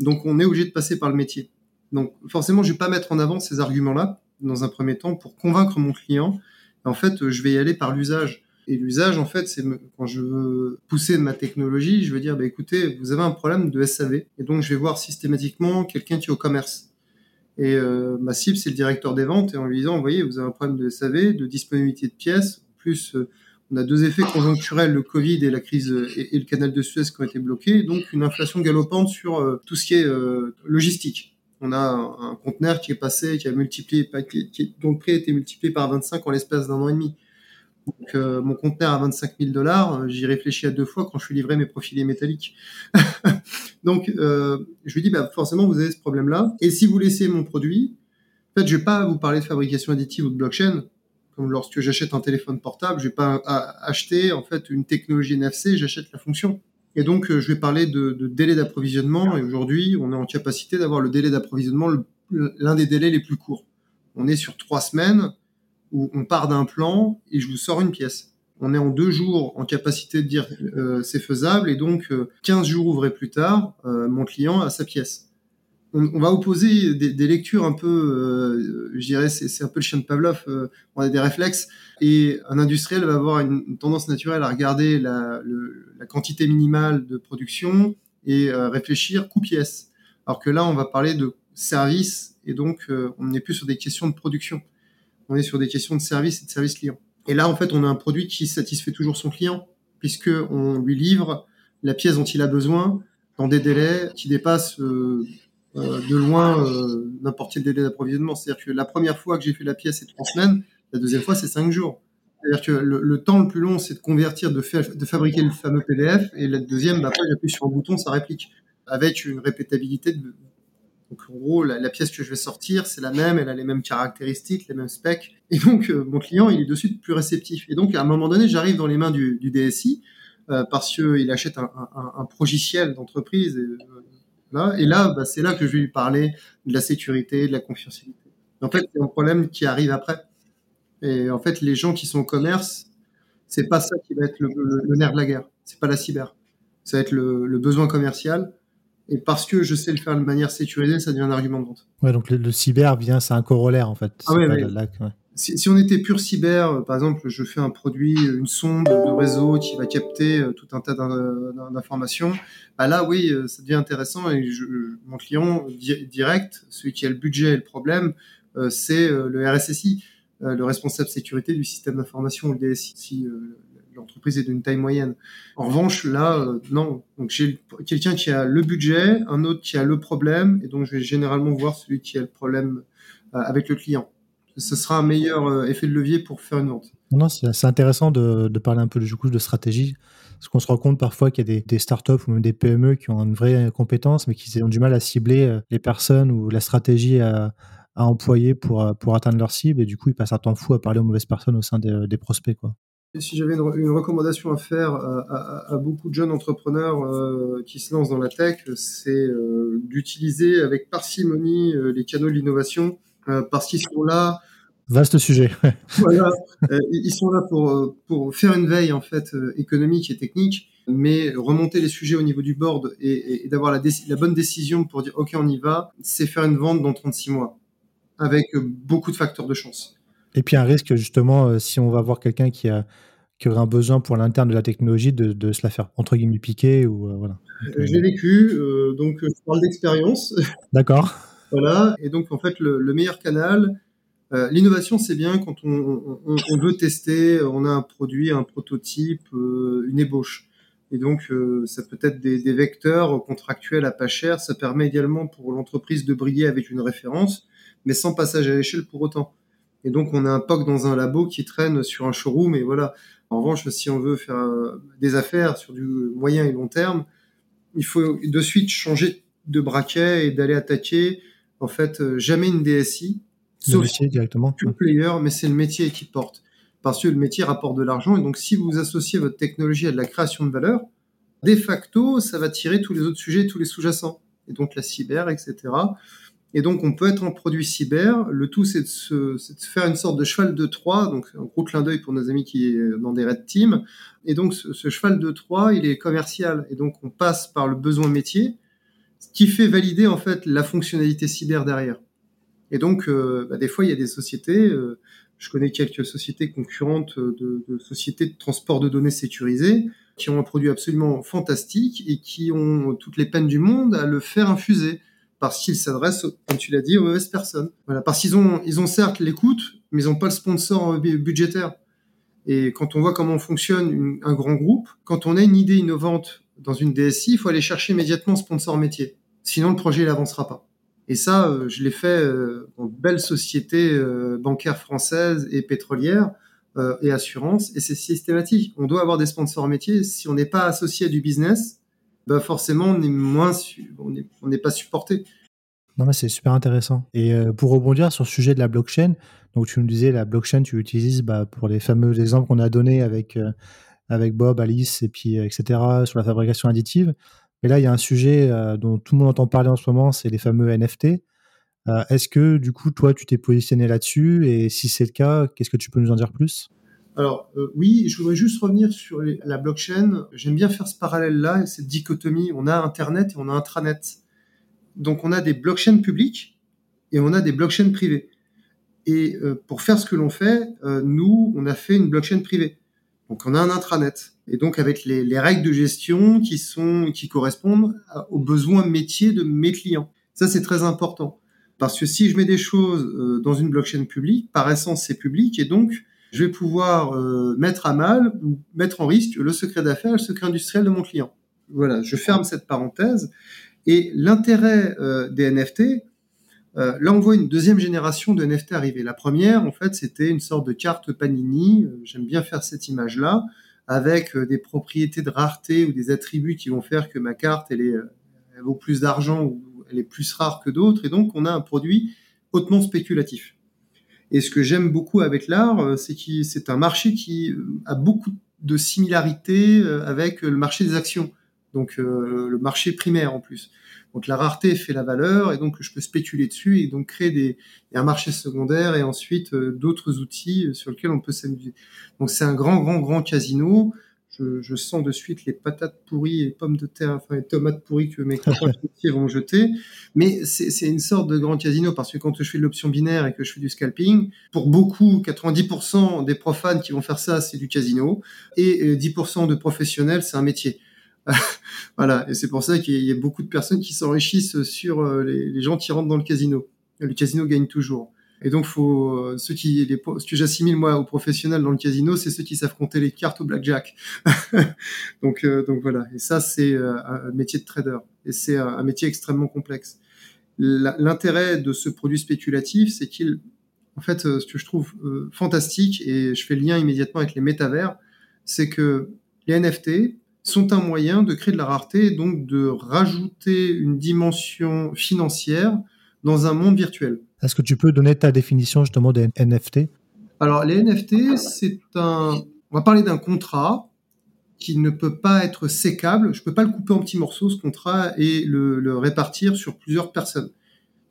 [SPEAKER 3] Donc on est obligé de passer par le métier. Donc forcément, je vais pas mettre en avant ces arguments-là dans un premier temps pour convaincre mon client. En fait, je vais y aller par l'usage. Et l'usage, en fait, c'est quand je veux pousser ma technologie, je veux dire, bah, écoutez, vous avez un problème de SAV. Et donc, je vais voir systématiquement quelqu'un qui est au commerce. Et euh, ma cible, c'est le directeur des ventes. Et en lui disant, vous voyez, vous avez un problème de SAV, de disponibilité de pièces. En plus, euh, on a deux effets conjoncturels, le Covid et la crise euh, et, le canal de Suez qui ont été bloqués. Donc, une inflation galopante sur tout ce qui est logistique on a un, conteneur qui est passé, qui a multiplié, qui, dont le prix a été multiplié par 25 en l'espace d'un an et demi. Euh, mon conteneur à 25 000 dollars, euh, j'y réfléchis à deux fois quand je suis livré mes profilés métalliques. Donc, euh, je lui dis, bah, forcément, vous avez ce problème-là. Et si vous laissez mon produit, en fait, je vais pas vous parler de fabrication additive ou de blockchain. Comme lorsque j'achète un téléphone portable, je vais pas acheter, en fait, une technologie NFC, j'achète la fonction. Et donc, euh, je vais parler de, de délai d'approvisionnement. Et aujourd'hui, on est en capacité d'avoir le délai d'approvisionnement l'un des délais les plus courts. On est sur trois semaines où on part d'un plan et je vous sors une pièce. On est en deux jours en capacité de dire euh, c'est faisable et donc 15 euh, jours ouvrés plus tard, euh, mon client a sa pièce on, va opposer des, lectures un peu, euh, je dirais, c'est un peu le chien de Pavlov, euh, on a des réflexes, et un industriel va avoir une, tendance naturelle à regarder la, quantité minimale de production et euh, réfléchir coût-pièce. Alors que là, on va parler de service, et donc on n'est plus sur des questions de production, on est sur des questions de service et de service client. Et là, en fait, on a un produit qui satisfait toujours son client, puisque on lui livre la pièce dont il a besoin dans des délais qui dépassent de loin euh, n'importe quel délai d'approvisionnement. C'est-à-dire que la première fois que j'ai fait la pièce, c'est trois semaines. La deuxième fois, c'est cinq jours. C'est-à-dire que le, temps le plus long, c'est de convertir, de, fabriquer le fameux PDF. Et la deuxième, bah, après, j'appuie sur un bouton, ça réplique. Avec une répétabilité de, donc en gros, la, pièce que je vais sortir, c'est la même, elle a les mêmes caractéristiques, les mêmes specs. Et donc, euh, mon client, il est de suite plus réceptif. Et donc, à un moment donné, j'arrive dans les mains du, DSI parce qu'il achète un, un, d'entreprise. Là, et là bah, c'est là que je vais lui parler de la sécurité, de la confiance. En fait, c'est un problème qui arrive après. Et en fait, les gens qui sont au commerce, c'est pas ça qui va être le, nerf de la guerre. C'est pas la cyber. Ça va être le, besoin commercial. Et parce que je sais le faire de manière sécurisée, ça devient un argument de vente.
[SPEAKER 2] Ouais, donc le, cyber vient, c'est un corollaire en fait.
[SPEAKER 3] Ah ouais, Si, on était pur cyber, euh, par exemple, je fais un produit, une sonde de réseau qui va capter euh, tout un tas d'informations, bah là, oui, euh, ça devient intéressant et je, mon client direct, celui qui a le budget et le problème, c'est le RSSI. Euh, le responsable sécurité du système d'information, le DSI, si euh, l'entreprise est d'une taille moyenne. En revanche, là, euh, non. Donc j'ai quelqu'un qui a le budget, un autre qui a le problème, et donc je vais généralement voir celui qui a le problème avec le client. Ce sera un meilleur effet de levier pour faire une vente.
[SPEAKER 2] Non, c'est intéressant de, parler un peu du coup de stratégie, parce qu'on se rend compte parfois qu'il y a des, startups ou même des PME qui ont une vraie compétence, mais qui ont du mal à cibler les personnes ou la stratégie à, à employer pour, euh, pour atteindre leur cible et du coup ils passent un temps fou à parler aux mauvaises personnes au sein des, des prospects quoi.
[SPEAKER 3] si j'avais une, recommandation à faire à, à, beaucoup de jeunes entrepreneurs euh, qui se lancent dans la tech, c'est euh, d'utiliser avec parcimonie les canaux de l'innovation parce qu'ils sont là.
[SPEAKER 2] Vaste sujet.
[SPEAKER 3] voilà, ils sont là pour pour faire une veille en fait économique et technique, mais remonter les sujets au niveau du board et, et d'avoir la, la bonne décision pour dire ok on y va, c'est faire une vente dans 36 mois avec beaucoup de facteurs de chance.
[SPEAKER 2] Et puis un risque, justement, euh, si on va voir quelqu'un qui, a, qui aurait un besoin pour l'interne de la technologie, de, de, se la faire entre guillemets piquer ou euh, voilà.
[SPEAKER 3] Euh, j'ai vécu, donc je parle d'expérience.
[SPEAKER 2] D'accord.
[SPEAKER 3] voilà, et donc en fait le, meilleur canal, l'innovation c'est bien quand on, veut tester, on a un produit, un prototype, une ébauche. Et donc, ça peut être des, des, vecteurs contractuels à pas cher. Ça permet également pour l'entreprise de briller avec une référence mais sans passage à l'échelle pour autant. Et donc, on a un POC dans un labo qui traîne sur un showroom, et voilà. En revanche, si on veut faire euh, des affaires sur du moyen et long terme, il faut de suite changer de braquet et d'aller attaquer, en fait, euh, jamais une DSI,
[SPEAKER 2] sauf métier directement.
[SPEAKER 3] le player, mais c'est le métier qui porte. Parce que le métier rapporte de l'argent, et donc si vous associez votre technologie à de la création de valeur, de facto, ça va tirer tous les autres sujets, tous les sous-jacents. Et donc la cyber, etc. Et donc, on peut être en produit cyber. Le tout, c'est de, faire une sorte de cheval de Troie. Donc, un gros clin d'œil pour nos amis qui sont dans des red teams. Et donc, ce, cheval de Troie, il est commercial. Et donc, on passe par le besoin métier, ce qui fait valider, en fait, la fonctionnalité cyber derrière. Et donc, euh, bah, des fois, il y a des sociétés, euh, je connais quelques sociétés concurrentes de, de, sociétés de transport de données sécurisées, qui ont un produit absolument fantastique et qui ont toutes les peines du monde à le faire infuser parce qu'ils s'adressent, comme tu l'as dit, aux mauvaises personnes. Voilà, parce qu'ils ont, ils ont certes l'écoute, mais ils n'ont pas le sponsor budgétaire. Et quand on voit comment fonctionne un grand groupe, quand on a une idée innovante dans une DSI, il faut aller chercher immédiatement sponsor métier. Sinon, le projet n'avancera pas. Et ça, euh, je l'ai fait euh, dans de belles sociétés euh, bancaires françaises et pétrolières et assurances, et c'est systématique. On doit avoir des sponsors métiers. Si on n'est pas associé à du business, bah forcément on est moins on n'est pas supporté.
[SPEAKER 2] Non c'est super intéressant. Et euh, pour rebondir sur le sujet de la blockchain, donc tu nous disais la blockchain tu l'utilises bah, pour les fameux exemples qu'on a donnés avec euh, avec Bob, Alice et puis euh, etc sur la fabrication additive. Mais là il y a un sujet dont tout le monde entend parler en ce moment, c'est les fameux NFT. Est-ce que du coup toi tu t'es positionné là-dessus? Et si c'est le cas, qu'est-ce que tu peux nous en dire plus?
[SPEAKER 3] Alors euh, oui, je voudrais juste revenir sur la blockchain. J'aime bien faire ce parallèle-là, cette dichotomie. On a Internet et on a intranet. Donc on a des blockchains publiques et on a des blockchains privées. Et euh, pour faire ce que l'on fait, euh, nous, on a fait une blockchain privée. Donc on a un intranet. Et donc avec les, les règles de gestion qui sont qui correspondent aux besoins métiers de mes clients. Ça c'est très important parce que si je mets des choses dans une blockchain publique, par essence c'est public et donc je vais pouvoir euh, mettre à mal ou mettre en risque le secret d'affaires, le secret industriel de mon client. Voilà, je ferme cette parenthèse. Et l'intérêt euh, des NFT, euh, là on voit une deuxième génération de NFT arriver. La première, en fait, c'était une sorte de carte Panini. J'aime bien faire cette image-là, avec des propriétés de rareté ou des attributs qui vont faire que ma carte, elle, est, elle vaut plus d'argent ou elle est plus rare que d'autres. Et donc, on a un produit hautement spéculatif. Et ce que j'aime beaucoup avec l'art, euh, c'est que c'est un marché qui euh, a beaucoup de similarité avec le marché des actions, donc le marché primaire en plus. Donc la rareté fait la valeur et donc je peux spéculer dessus et donc créer des, un marché secondaire et ensuite d'autres outils sur lesquels on peut s'amuser. Donc c'est un grand, grand, grand casino je, sens de suite les patates pourries et pommes de terre, enfin les tomates pourries que mes copains vont jeter. Mais c'est une sorte de grand casino parce que quand je fais de l'option binaire et que je fais du scalping, pour beaucoup, 90% des profanes qui vont faire ça, c'est du casino. Et 10% de professionnels, c'est un métier. voilà. Et c'est pour ça qu'il y a beaucoup de personnes qui s'enrichissent sur euh, les, gens qui rentrent dans le casino. Le casino gagne toujours. Et donc, faut euh, ceux qui, ce que j'assimile moi aux professionnels dans le casino, c'est ceux qui savent compter les cartes au blackjack. donc, euh, donc voilà. Et ça, c'est un métier de trader. Et c'est un métier extrêmement complexe. L'intérêt de ce produit spéculatif, c'est qu'il, en fait, ce que je trouve fantastique, et je fais le lien immédiatement avec les métavers, c'est que les NFT sont un moyen de créer de la rareté, et donc de rajouter une dimension financière dans un monde virtuel.
[SPEAKER 2] Est-ce que tu peux donner ta définition justement des NFT
[SPEAKER 3] Alors les NFT, c'est un... On va parler d'un contrat qui ne peut pas être sécable. Je ne peux pas le couper en petits morceaux, ce contrat, et le, répartir sur plusieurs personnes.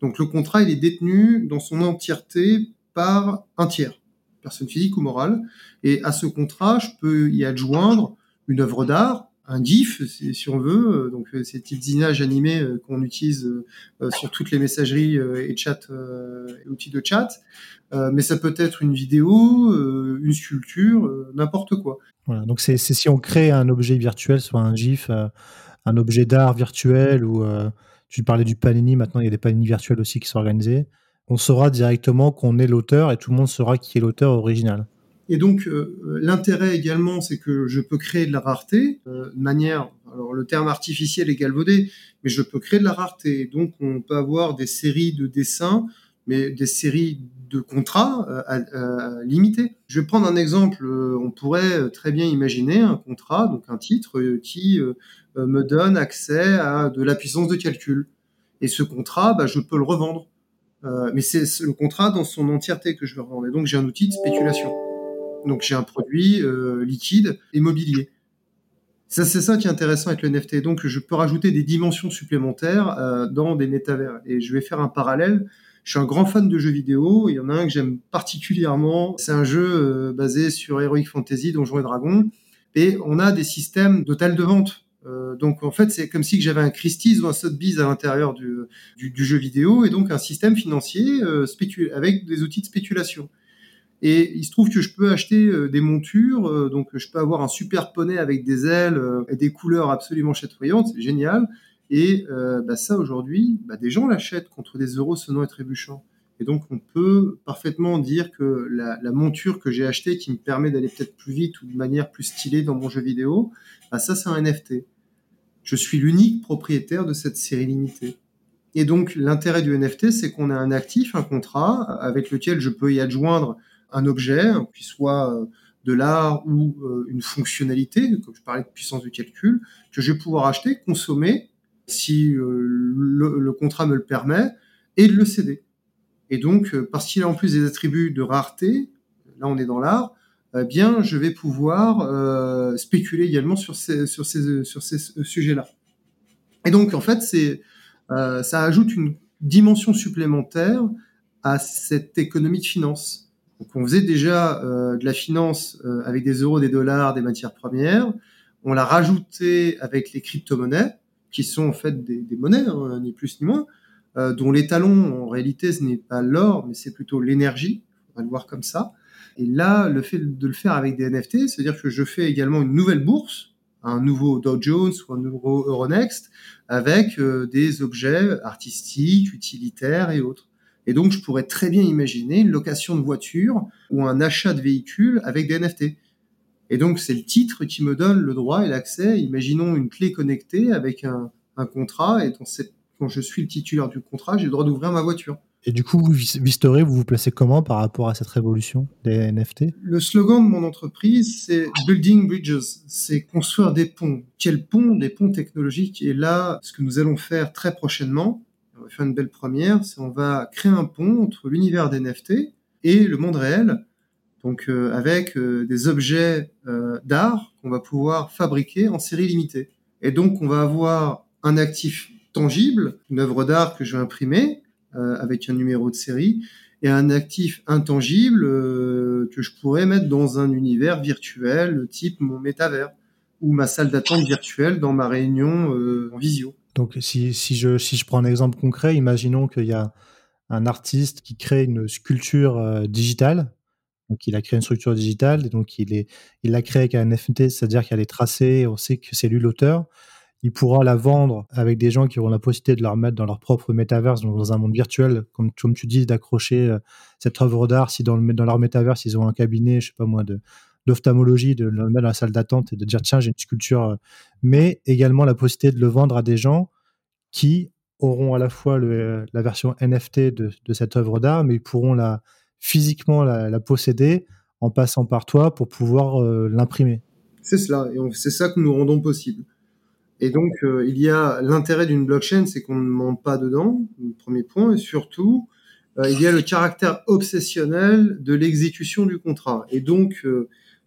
[SPEAKER 3] Donc le contrat, il est détenu dans son entièreté par un tiers, personne physique ou morale. Et à ce contrat, je peux y adjoindre une œuvre d'art, un GIF, si on veut, euh, donc euh, ces petites images animées euh, qu'on utilise sur toutes les messageries et chat, et outils de chat. mais ça peut être une vidéo, une sculpture, n'importe quoi.
[SPEAKER 2] Voilà, donc c'est si on crée un objet virtuel, soit un GIF, un objet d'art virtuel, ou tu parlais du Panini, maintenant il y a des Panini virtuels aussi qui sont organisés, on saura directement qu'on est l'auteur et tout le monde saura qui est l'auteur original.
[SPEAKER 3] Et donc euh, l'intérêt également, c'est que je peux créer de la rareté euh, de manière, alors le terme artificiel est galvaudé, mais je peux créer de la rareté. Donc on peut avoir des séries de dessins, mais des séries de contrats euh, limités. Je vais prendre un exemple. on pourrait très bien imaginer un contrat, donc un titre qui me donne accès à de la puissance de calcul. Et ce contrat, bah, je peux le revendre. mais c'est le contrat dans son entièreté que je vais revendre. Et donc j'ai un outil de spéculation. Donc j'ai un produit euh, liquide immobilier. Ça, c'est ça qui est intéressant avec le NFT. Donc je peux rajouter des dimensions supplémentaires euh, dans des métavers. Et je vais faire un parallèle. Je suis un grand fan de jeux vidéo. Il y en a un que j'aime particulièrement. C'est un jeu euh, basé sur Heroic Fantasy, Donjons et Dragons. Et on a des systèmes d'hôtels de vente. donc en fait, c'est comme si j'avais un Christie's ou un Sotheby's à l'intérieur du, jeu vidéo et donc un système financier avec des outils de spéculation. Et il se trouve que je peux acheter euh, des montures, euh, donc je peux avoir un super poney avec des ailes euh, et des couleurs absolument chatoyantes, c'est génial. Et bah, ça aujourd'hui, bah, des gens l'achètent contre des euros sonnants et trébuchants. Et donc on peut parfaitement dire que la, monture que j'ai achetée qui me permet d'aller peut-être plus vite ou de manière plus stylée dans mon jeu vidéo, bah, ça c'est un NFT. Je suis l'unique propriétaire de cette série limitée. Et donc l'intérêt du NFT, c'est qu'on a un actif, un contrat, avec lequel je peux y adjoindre un objet, qui soit euh, de l'art ou euh, une fonctionnalité, comme je parlais de puissance de calcul, que je vais pouvoir acheter, consommer, si euh, le, contrat me le permet, et de le céder. Et donc, parce qu'il a en plus des attributs de rareté, là on est dans l'art, eh bien, je vais pouvoir spéculer également sur ces sujets-là. Et donc, en fait, c'est, ça ajoute une dimension supplémentaire à cette économie de finance. Donc on faisait déjà euh, de la finance euh, avec des euros, des dollars, des matières premières. On l'a rajouté avec les crypto-monnaies, qui sont en fait des, monnaies, hein, ni plus ni moins, euh, dont l'étalon, en réalité, ce n'est pas l'or, mais c'est plutôt l'énergie. On va le voir comme ça. Et là, le fait de le faire avec des NFT, c'est-à-dire que je fais également une nouvelle bourse, un nouveau Dow Jones ou un nouveau Euronext, avec des objets artistiques, utilitaires et autres. Et donc, je pourrais très bien imaginer une location de voiture ou un achat de véhicule avec des NFT. Et donc, c'est le titre qui me donne le droit et l'accès. Imaginons une clé connectée avec un, contrat. Et quand je suis le titulaire du contrat, j'ai le droit d'ouvrir ma voiture.
[SPEAKER 2] Et du coup, vous, Vistoré, vous vous placez comment par rapport à cette révolution des NFT
[SPEAKER 3] Le slogan de mon entreprise, c'est Building Bridges. C'est construire des ponts. Quels ponts? Des ponts technologiques. Et là, ce que nous allons faire très prochainement, on va faire une belle première, c'est on va créer un pont entre l'univers des NFT et le monde réel donc avec des objets d'art qu'on va pouvoir fabriquer en série limitée. Et donc on va avoir un actif tangible, une œuvre d'art que je vais imprimer avec un numéro de série, et un actif intangible que je pourrais mettre dans un univers virtuel type mon métavers ou ma salle d'attente virtuelle dans ma réunion en visio.
[SPEAKER 2] Donc, si, si, je, si je prends un exemple concret, imaginons qu'il y a un artiste qui crée une sculpture euh, digitale. Donc, il a créé une structure digitale donc il est, il l'a créé avec un NFT, c'est-à-dire qu'elle est tracée, on sait que c'est lui l'auteur. Il pourra la vendre avec des gens qui auront la possibilité de la remettre dans leur propre métaverse, donc dans un monde virtuel, comme, tu dis, d'accrocher euh, cette œuvre d'art. Si dans, le, dans leur métaverse, ils ont un cabinet, je sais pas moi, de, d'ophtalmologie, de le mettre dans la salle d'attente et de dire tiens, j'ai une sculpture, euh, mais également la possibilité de le vendre à des gens qui auront à la fois la version NFT de, cette œuvre d'art, mais ils pourront la, physiquement la, posséder en passant par toi pour pouvoir euh, l'imprimer.
[SPEAKER 3] C'est cela, et c'est ça que nous rendons possible. Et donc, euh, il y a l'intérêt d'une blockchain, c'est qu'on ne ment pas dedans, premier point, et surtout, il y a le caractère obsessionnel de l'exécution du contrat. Et donc,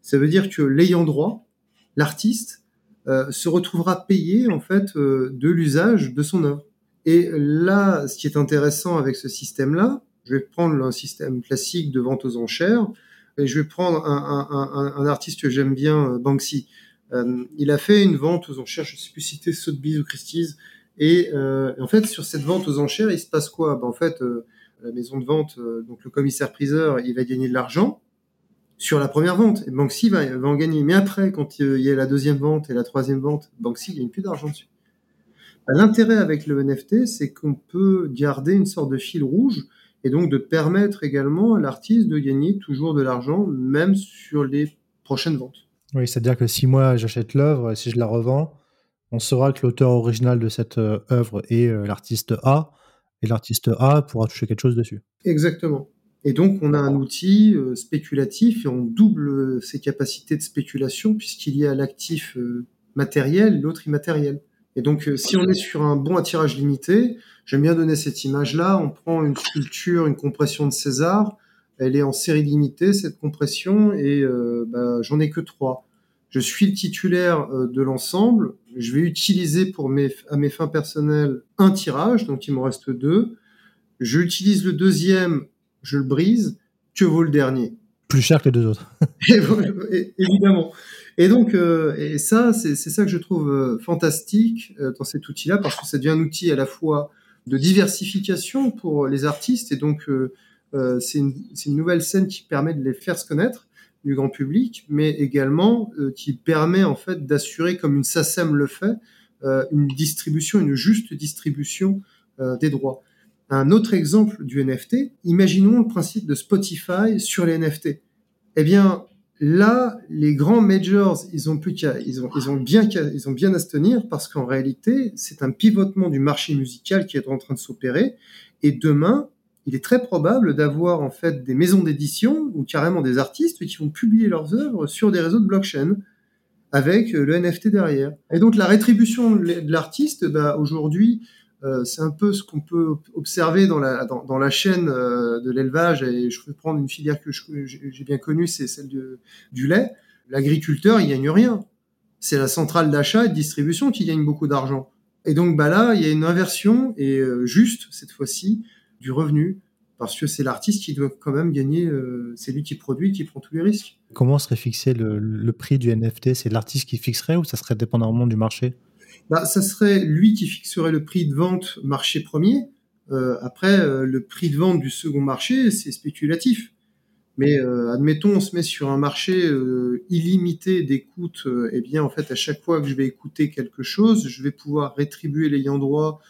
[SPEAKER 3] ça veut dire que l'ayant droit, l'artiste, euh, se retrouvera payé en fait euh, de l'usage de son œuvre. Et là, ce qui est intéressant avec ce système-là, je vais prendre un système classique de vente aux enchères, et je vais prendre un, artiste que j'aime bien, euh, Banksy. il a fait une vente aux enchères, je ne sais plus si c'était Sotheby's ou Christie's, et en fait, sur cette vente aux enchères, il se passe quoi? Ben, En fait, la maison de vente, donc le commissaire-priseur, il va gagner de l'argent, sur la première vente. Et Banksy va, va, en gagner. Mais après, quand il y a la deuxième vente et la troisième vente, Banksy gagne plus d'argent dessus. Bah, l'intérêt avec le NFT, c'est qu'on peut garder une sorte de fil rouge et donc de permettre également à l'artiste de gagner toujours de l'argent, même sur les prochaines ventes.
[SPEAKER 2] Oui, c'est-à-dire que si moi j'achète l'œuvre, si je la revends, on saura que l'auteur original de cette euh, œuvre est euh, l'artiste A, et l'artiste A pourra toucher quelque chose dessus.
[SPEAKER 3] Exactement. Et donc, on a un outil euh, spéculatif et on double ses capacités de spéculation puisqu'il y a l'actif euh, matériel, l'autre immatériel. Et donc, euh, si on est sur un bon attirage limité, j'aime bien donner cette image-là, on prend une sculpture, une compression de César, elle est en série limitée, cette compression, et bah, j'en ai que trois. Je suis le titulaire de l'ensemble, je vais utiliser pour mes, à mes fins personnelles un tirage, donc il me reste deux. Je utilise le deuxième je le brise, que vaut le dernier?
[SPEAKER 2] Plus cher que les deux autres.
[SPEAKER 3] évidemment. Et donc, euh, et ça, c'est ça que je trouve euh, fantastique euh, dans cet outil-là, parce que ça devient un outil à la fois de diversification pour les artistes, et donc c'est une, une, nouvelle scène qui permet de les faire se connaître du grand public, mais également qui permet en fait d'assurer, comme une SACEM le fait, une distribution, une juste distribution des droits. Un autre exemple du NFT, imaginons le principe de Spotify sur les NFT. Eh bien, là, les grands majors, ils ont plus ils ont, ils ont bien ils ont bien à se tenir parce qu'en réalité, c'est un pivotement du marché musical qui est en train de s'opérer. Et demain, il est très probable d'avoir en fait des maisons d'édition ou carrément des artistes qui vont publier leurs œuvres sur des réseaux de blockchain avec le NFT derrière. Et donc la rétribution de l'artiste, bah, aujourd'hui, euh, c'est un peu ce qu'on peut observer dans la, dans, la chaîne euh, de l'élevage, et je vais prendre une filière que j'ai bien connue, c'est celle du lait. L'agriculteur, il gagne rien. C'est la centrale d'achat et de distribution qui gagne beaucoup d'argent. Et donc bah là, il y a une inversion, et euh, juste cette fois-ci, du revenu, parce que c'est l'artiste qui doit quand même gagner, c'est lui qui produit, qui prend tous les risques.
[SPEAKER 2] Comment serait fixé le, le prix du NFT C'est l'artiste qui fixerait ou ça serait dépendamment du marché?
[SPEAKER 3] Bah, ça serait lui qui fixerait le prix de vente marché premier. Euh, après, euh, le prix de vente du second marché, c'est spéculatif. Mais euh, admettons, on se met sur un marché euh, illimité d'écoute. Euh, eh bien, en fait, à chaque fois que je vais écouter quelque chose, je vais pouvoir rétribuer l'ayant droit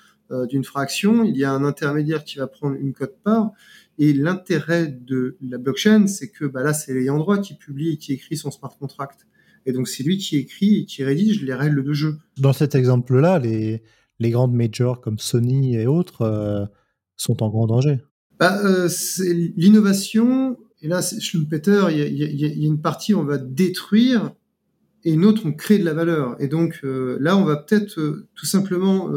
[SPEAKER 3] d'une fraction. Il y a un intermédiaire qui va prendre une cote part. Et l'intérêt de la blockchain, c'est que bah, là, c'est l'ayant droit qui publie et qui écrit son smart contract. Et donc, c'est lui qui écrit et qui rédige les règles de jeu.
[SPEAKER 2] Dans cet exemple-là, les, les grandes majors comme Sony et autres euh, sont en grand danger.
[SPEAKER 3] Bah, euh, L'innovation, et là, Schumpeter, il y, y, y, a une partie où on va détruire et une autre on crée de la valeur. Et donc euh, là, on va peut-être tout simplement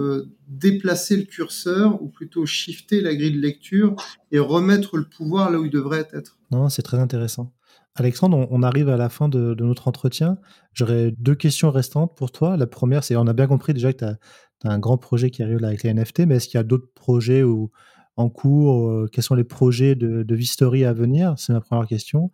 [SPEAKER 3] déplacer le curseur ou plutôt shifter la grille de lecture et remettre le pouvoir là où il devrait être.
[SPEAKER 2] Non, c'est très intéressant. Alexandre, on, arrive à la fin de, notre entretien. J'aurais deux questions restantes pour toi. La première, c'est on a bien compris déjà que tu as, un grand projet qui arrive là avec les NFT, mais est-ce qu'il y a d'autres projets ou, en cours euh, Quels sont les projets de, de Vistory à venir? C'est ma première question.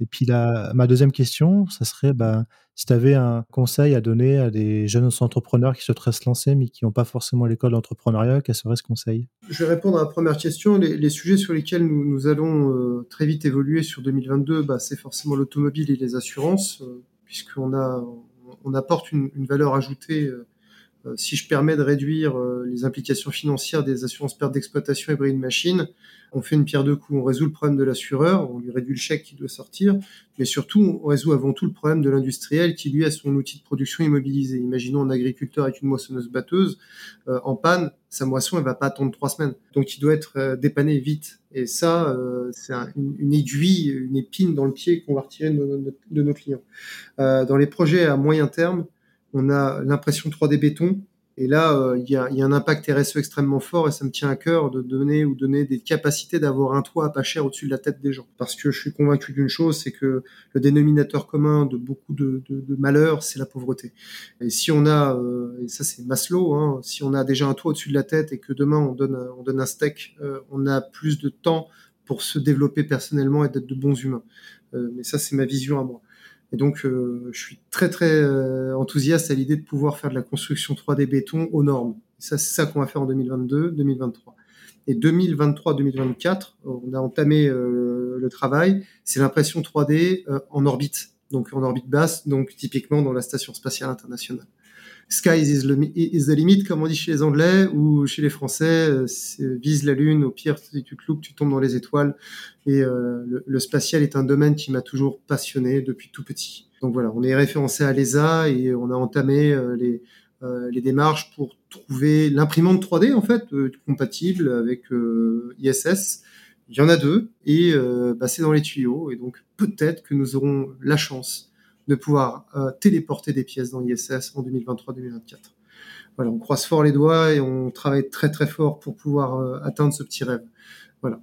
[SPEAKER 2] Et puis ma deuxième question, ça serait bah, si tu avais un conseil à donner à des jeunes entrepreneurs qui souhaiteraient se lancer mais qui n'ont pas forcément l'école d'entrepreneuriat, quel serait ce conseil?
[SPEAKER 3] Je vais répondre à la première question. Les, sujets sur lesquels nous, allons euh, très vite évoluer sur 2022, bah, c'est forcément l'automobile et les assurances, euh, puisqu'on a, on apporte une, valeur ajoutée. Euh, si je permets de réduire les implications financières des assurances pertes d'exploitation et bris de machine, on fait une pierre deux coups. On résout le problème de l'assureur, on lui réduit le chèque qui doit sortir, mais surtout, on résout avant tout le problème de l'industriel qui, lui, a son outil de production immobilisé. Imaginons un agriculteur avec une moissonneuse-batteuse euh, en panne, sa moisson, elle va pas attendre trois semaines. Donc, il doit être euh, dépanné vite. Et ça, euh, c'est une, aiguille, une épine dans le pied qu'on va retirer de, de nos clients. dans les projets à moyen terme, on a l'impression 3D béton, et là, euh, il y, a, un impact RSE extrêmement fort et ça me tient à cœur de donner ou donner des capacités d'avoir un toit pas cher au-dessus de la tête des gens. Parce que je suis convaincu d'une chose, c'est que le dénominateur commun de beaucoup de, malheurs, c'est la pauvreté. Et si on a, euh, et ça c'est Maslow, hein, si on a déjà un toit au-dessus de la tête et que demain on donne, on donne un steak, euh, on a plus de temps pour se développer personnellement et d'être de bons humains. mais ça c'est ma vision à moi. Et donc, euh, je suis très très euh, enthousiaste à l'idée de pouvoir faire de la construction 3D béton aux normes. ça, c'est ça qu'on va faire en 2022, 2023. Et 2023-2024, on a entamé euh, le travail. C'est l'impression 3D en orbite, donc en orbite basse, donc typiquement dans la station spatiale internationale sky is, the limit, comme on dit chez les Anglais, ou chez les Français, euh, vise la Lune, au pire, si tu te loupes, tu tombes dans les étoiles. Et euh, le, spatial est un domaine qui m'a toujours passionné depuis tout petit. Donc voilà, on est référencé à l'ESA et on a entamé euh, les, les démarches pour trouver l'imprimante 3D, en fait, compatible avec ISS. Il y en a deux, et bah, c'est dans les tuyaux, et donc peut-être que nous aurons la chance de pouvoir euh, téléporter des pièces dans l'ISS en 2023-2024. Voilà, on croise fort les doigts et on travaille très très fort pour pouvoir euh, atteindre ce petit rêve. Voilà.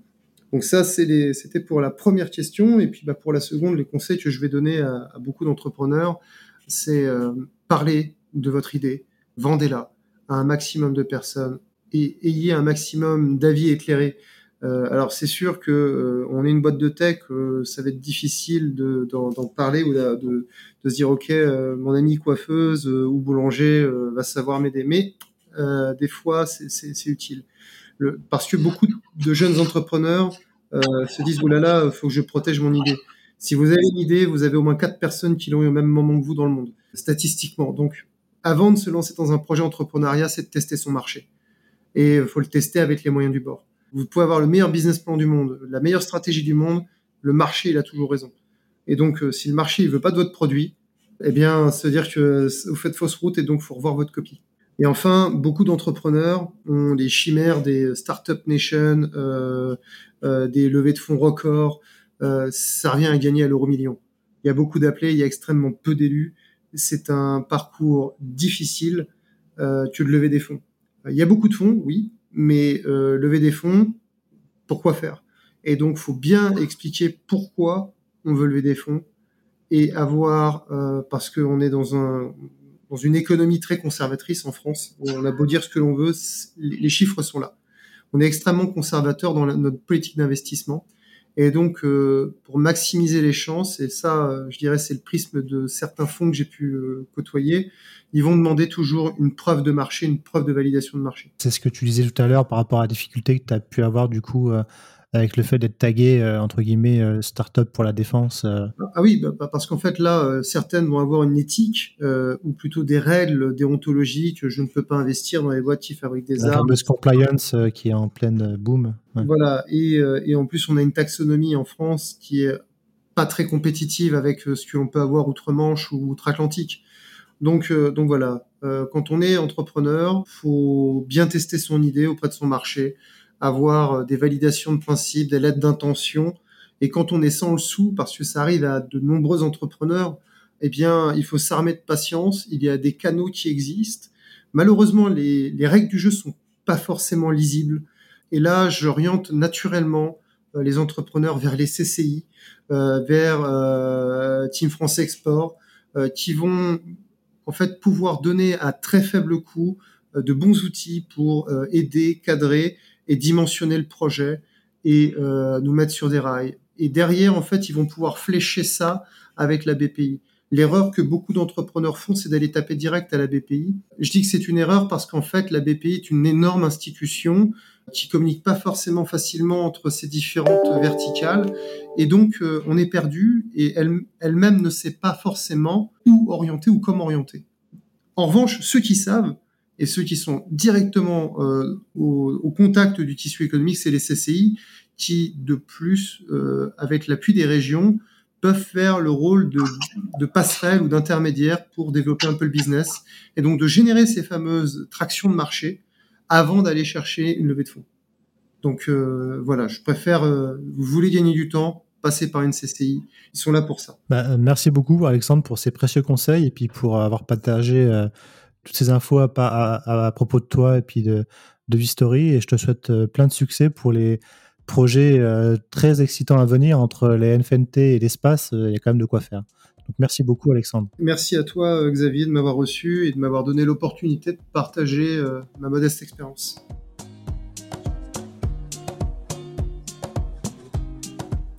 [SPEAKER 3] Donc ça, c'était pour la première question. Et puis bah, pour la seconde, les conseils que je vais donner à, beaucoup d'entrepreneurs, c'est euh, parler de votre idée, vendez-la à un maximum de personnes et ayez un maximum d'avis éclairés. Euh, alors c'est sûr que euh, on est une boîte de tech, euh, ça va être difficile d'en parler ou de, de, se dire ok, mon ami coiffeuse ou boulanger va savoir m'aider, mais des fois c'est utile Le, parce que beaucoup de jeunes entrepreneurs se disent oulala, là là, faut que je protège mon idée. Si vous avez une idée, vous avez au moins quatre personnes qui l'ont eu au même moment que vous dans le monde, statistiquement. Donc avant de se lancer dans un projet entrepreneuriat, c'est de tester son marché et il faut le tester avec les moyens du bord. Vous pouvez avoir le meilleur business plan du monde, la meilleure stratégie du monde, le marché, il a toujours raison. Et donc, euh, si le marché il veut pas de votre produit, eh bien, veut dire que vous faites fausse route et donc faut revoir votre copie. Et enfin, beaucoup d'entrepreneurs ont les chimères des startup nation, euh, euh, des levées de fonds records. Euh, ça revient à gagner à l'euro million. Il y a beaucoup d'appelés, il y a extrêmement peu d'élus. C'est un parcours difficile euh, que de lever des fonds. Il y a beaucoup de fonds, oui, mais euh, lever des fonds, pourquoi faire? Et donc, faut bien expliquer pourquoi on veut lever des fonds et avoir, euh, parce qu'on est dans un dans une économie très conservatrice en France, où on a beau dire ce que l'on veut, les chiffres sont là. On est extrêmement conservateur dans notre politique d'investissement. Et donc, euh, pour maximiser les chances, et ça, euh, je dirais, c'est le prisme de certains fonds que j'ai pu euh, côtoyer, ils vont demander toujours une preuve de marché, une preuve de validation de marché.
[SPEAKER 2] C'est ce que tu disais tout à l'heure par rapport à la difficulté que tu as pu avoir du coup avec le fait d'être tagué entre guillemets start-up pour la défense.
[SPEAKER 3] Ah oui, bah, parce qu'en fait là, certaines vont avoir une éthique ou plutôt des règles déontologiques. Je ne peux pas investir dans les boîtes qui fabriquent des
[SPEAKER 2] la
[SPEAKER 3] armes.
[SPEAKER 2] La compliance qui est en pleine boom.
[SPEAKER 3] Voilà, et, et en plus on a une taxonomie en France qui est pas très compétitive avec ce que l'on peut avoir outre-Manche ou outre-Atlantique. Donc, euh, donc voilà, euh, quand on est entrepreneur, faut bien tester son idée auprès de son marché, avoir euh, des validations de principe, des lettres d'intention. Et quand on est sans le sou, parce que ça arrive à de nombreux entrepreneurs, eh bien, il faut s'armer de patience. Il y a des canaux qui existent. Malheureusement, les, les règles du jeu sont pas forcément lisibles. Et là, j'oriente naturellement les entrepreneurs vers les CCI, vers Team France Export, qui vont en fait pouvoir donner à très faible coût de bons outils pour aider, cadrer et dimensionner le projet et nous mettre sur des rails. Et derrière, en fait, ils vont pouvoir flécher ça avec la BPI. L'erreur que beaucoup d'entrepreneurs font, c'est d'aller taper direct à la BPI. Je dis que c'est une erreur parce qu'en fait, la BPI est une énorme institution qui communique pas forcément facilement entre ces différentes verticales. Et donc, euh, on est perdu et elle, elle-même ne sait pas forcément où orienter ou comment orienter. En revanche, ceux qui savent et ceux qui sont directement euh, au, contact du tissu économique, c'est les CCI qui, de plus, euh, avec l'appui des régions, peuvent faire le rôle de, passerelle ou d'intermédiaire pour développer un peu le business et donc de générer ces fameuses tractions de marché avant d'aller chercher une levée de fonds. Donc euh, voilà, je préfère, vous voulez gagner du temps, passer par une CCI, ils sont là pour ça.
[SPEAKER 2] Bah, merci beaucoup Alexandre pour ces précieux conseils et puis pour avoir partagé toutes ces infos à, propos de toi et puis de, de Vistory et je te souhaite euh, plein de succès pour les projet euh, très excitant à venir entre les NFNT et l'espace, euh, il y a quand même de quoi faire. Donc merci beaucoup Alexandre.
[SPEAKER 3] Merci à toi Xavier de m'avoir reçu et de m'avoir donné l'opportunité de partager ma modeste expérience.